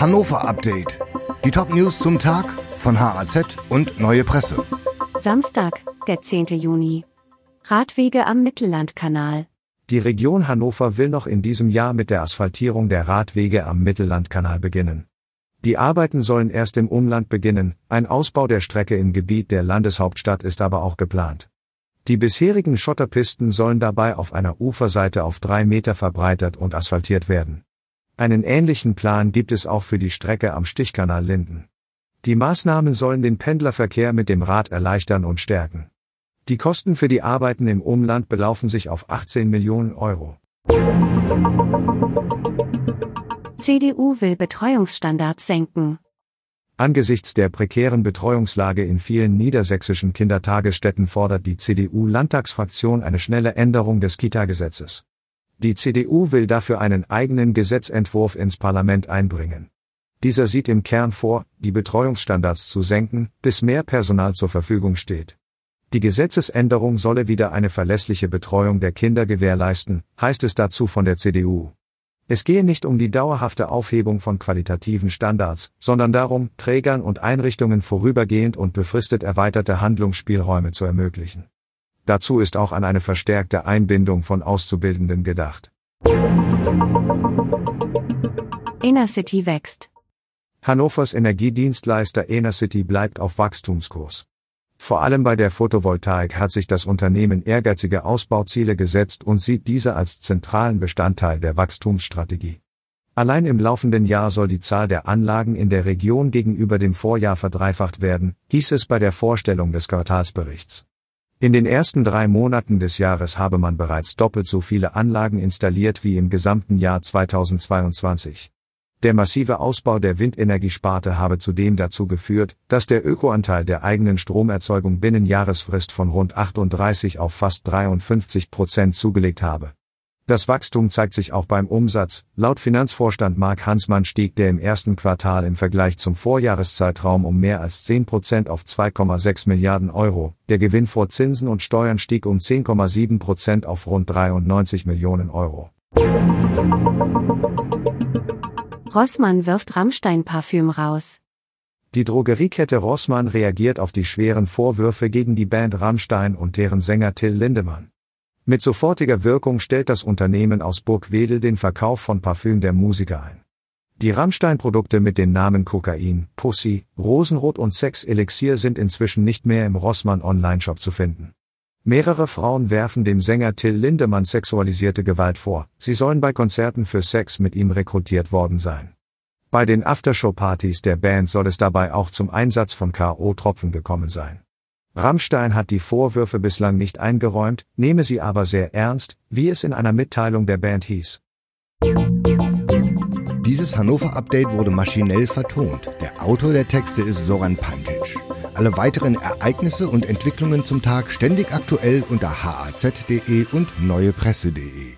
Hannover Update. Die Top-News zum Tag von HAZ und Neue Presse. Samstag, der 10. Juni. Radwege am Mittellandkanal. Die Region Hannover will noch in diesem Jahr mit der Asphaltierung der Radwege am Mittellandkanal beginnen. Die Arbeiten sollen erst im Umland beginnen, ein Ausbau der Strecke im Gebiet der Landeshauptstadt ist aber auch geplant. Die bisherigen Schotterpisten sollen dabei auf einer Uferseite auf drei Meter verbreitert und asphaltiert werden. Einen ähnlichen Plan gibt es auch für die Strecke am Stichkanal Linden. Die Maßnahmen sollen den Pendlerverkehr mit dem Rad erleichtern und stärken. Die Kosten für die Arbeiten im Umland belaufen sich auf 18 Millionen Euro. CDU will Betreuungsstandards senken. Angesichts der prekären Betreuungslage in vielen niedersächsischen Kindertagesstätten fordert die CDU-Landtagsfraktion eine schnelle Änderung des Kita-Gesetzes. Die CDU will dafür einen eigenen Gesetzentwurf ins Parlament einbringen. Dieser sieht im Kern vor, die Betreuungsstandards zu senken, bis mehr Personal zur Verfügung steht. Die Gesetzesänderung solle wieder eine verlässliche Betreuung der Kinder gewährleisten, heißt es dazu von der CDU. Es gehe nicht um die dauerhafte Aufhebung von qualitativen Standards, sondern darum, Trägern und Einrichtungen vorübergehend und befristet erweiterte Handlungsspielräume zu ermöglichen. Dazu ist auch an eine verstärkte Einbindung von Auszubildenden gedacht. Innercity wächst. Hannovers Energiedienstleister Enercity bleibt auf Wachstumskurs. Vor allem bei der Photovoltaik hat sich das Unternehmen ehrgeizige Ausbauziele gesetzt und sieht diese als zentralen Bestandteil der Wachstumsstrategie. Allein im laufenden Jahr soll die Zahl der Anlagen in der Region gegenüber dem Vorjahr verdreifacht werden, hieß es bei der Vorstellung des Quartalsberichts. In den ersten drei Monaten des Jahres habe man bereits doppelt so viele Anlagen installiert wie im gesamten Jahr 2022. Der massive Ausbau der Windenergiesparte habe zudem dazu geführt, dass der Ökoanteil der eigenen Stromerzeugung binnen Jahresfrist von rund 38 auf fast 53 Prozent zugelegt habe. Das Wachstum zeigt sich auch beim Umsatz. Laut Finanzvorstand Mark Hansmann stieg der im ersten Quartal im Vergleich zum Vorjahreszeitraum um mehr als 10 Prozent auf 2,6 Milliarden Euro. Der Gewinn vor Zinsen und Steuern stieg um 10,7 Prozent auf rund 93 Millionen Euro. Rossmann wirft Rammstein-Parfüm raus. Die Drogeriekette Rossmann reagiert auf die schweren Vorwürfe gegen die Band Rammstein und deren Sänger Till Lindemann. Mit sofortiger Wirkung stellt das Unternehmen aus Burgwedel den Verkauf von Parfüm der Musiker ein. Die Rammstein-Produkte mit den Namen Kokain, Pussy, Rosenrot und Sex Elixier sind inzwischen nicht mehr im Rossmann Online-Shop zu finden. Mehrere Frauen werfen dem Sänger Till Lindemann sexualisierte Gewalt vor, sie sollen bei Konzerten für Sex mit ihm rekrutiert worden sein. Bei den Aftershow-Partys der Band soll es dabei auch zum Einsatz von K.O.-Tropfen gekommen sein. Rammstein hat die Vorwürfe bislang nicht eingeräumt, nehme sie aber sehr ernst, wie es in einer Mitteilung der Band hieß. Dieses Hannover-Update wurde maschinell vertont. Der Autor der Texte ist Soran Pantic. Alle weiteren Ereignisse und Entwicklungen zum Tag ständig aktuell unter haz.de und neuepresse.de.